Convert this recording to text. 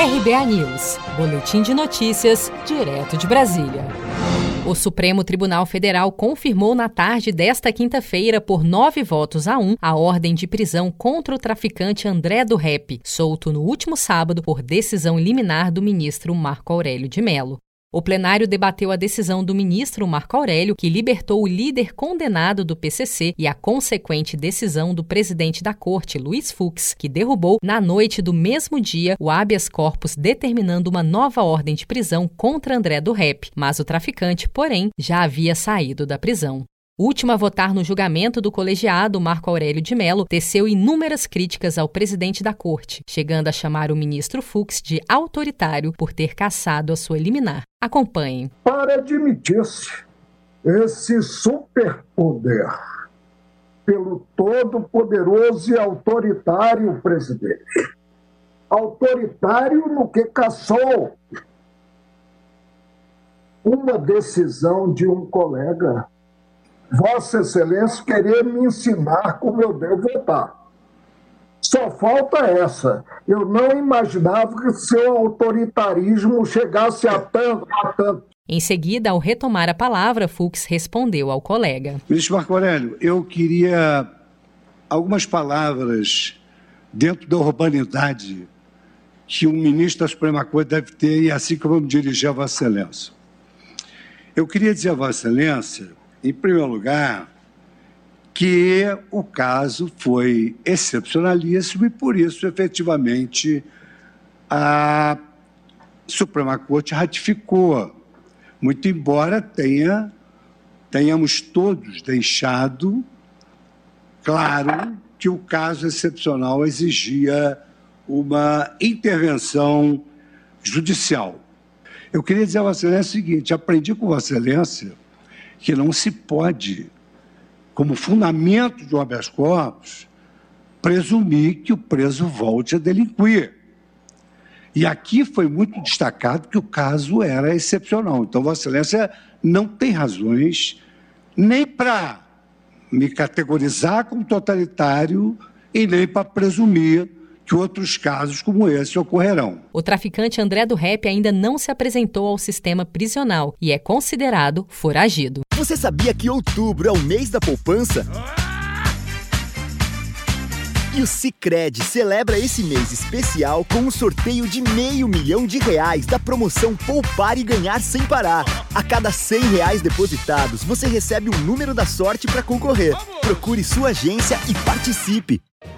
RBA News, Boletim de Notícias, direto de Brasília. O Supremo Tribunal Federal confirmou na tarde desta quinta-feira, por nove votos a um, a ordem de prisão contra o traficante André do Rep, solto no último sábado por decisão liminar do ministro Marco Aurélio de Mello. O plenário debateu a decisão do ministro Marco Aurélio, que libertou o líder condenado do PCC, e a consequente decisão do presidente da corte, Luiz Fux, que derrubou, na noite do mesmo dia, o habeas corpus determinando uma nova ordem de prisão contra André do Rep. Mas o traficante, porém, já havia saído da prisão. Última a votar no julgamento do colegiado, Marco Aurélio de Mello teceu inúmeras críticas ao presidente da corte, chegando a chamar o ministro Fux de autoritário por ter cassado a sua liminar. Acompanhem. Para admitir-se esse superpoder pelo todo-poderoso e autoritário presidente. Autoritário no que caçou uma decisão de um colega Vossa Excelência querer me ensinar como eu devo votar. Só falta essa. Eu não imaginava que seu autoritarismo chegasse a tanto. A tanto. Em seguida, ao retomar a palavra, Fux respondeu ao colega. Ministro Marco Aurélio, eu queria algumas palavras dentro da urbanidade que um ministro da Suprema Corte deve ter, e é assim que eu vou me dirigir a Vossa Excelência. Eu queria dizer a Vossa Excelência em primeiro lugar, que o caso foi excepcionalíssimo e, por isso, efetivamente, a Suprema Corte ratificou, muito embora tenha, tenhamos todos deixado claro que o caso excepcional exigia uma intervenção judicial. Eu queria dizer a Vossa Excelência o seguinte: aprendi com Vossa Excelência que não se pode, como fundamento de um habeas corpus, presumir que o preso volte a delinquir. E aqui foi muito destacado que o caso era excepcional. Então, Vossa Excelência não tem razões nem para me categorizar como totalitário e nem para presumir que outros casos como esse ocorrerão. O traficante André do Rep ainda não se apresentou ao sistema prisional e é considerado foragido. Você sabia que outubro é o mês da poupança? E o Cicred celebra esse mês especial com um sorteio de meio milhão de reais da promoção Poupar e Ganhar Sem Parar. A cada cem reais depositados, você recebe um número da sorte para concorrer. Procure sua agência e participe.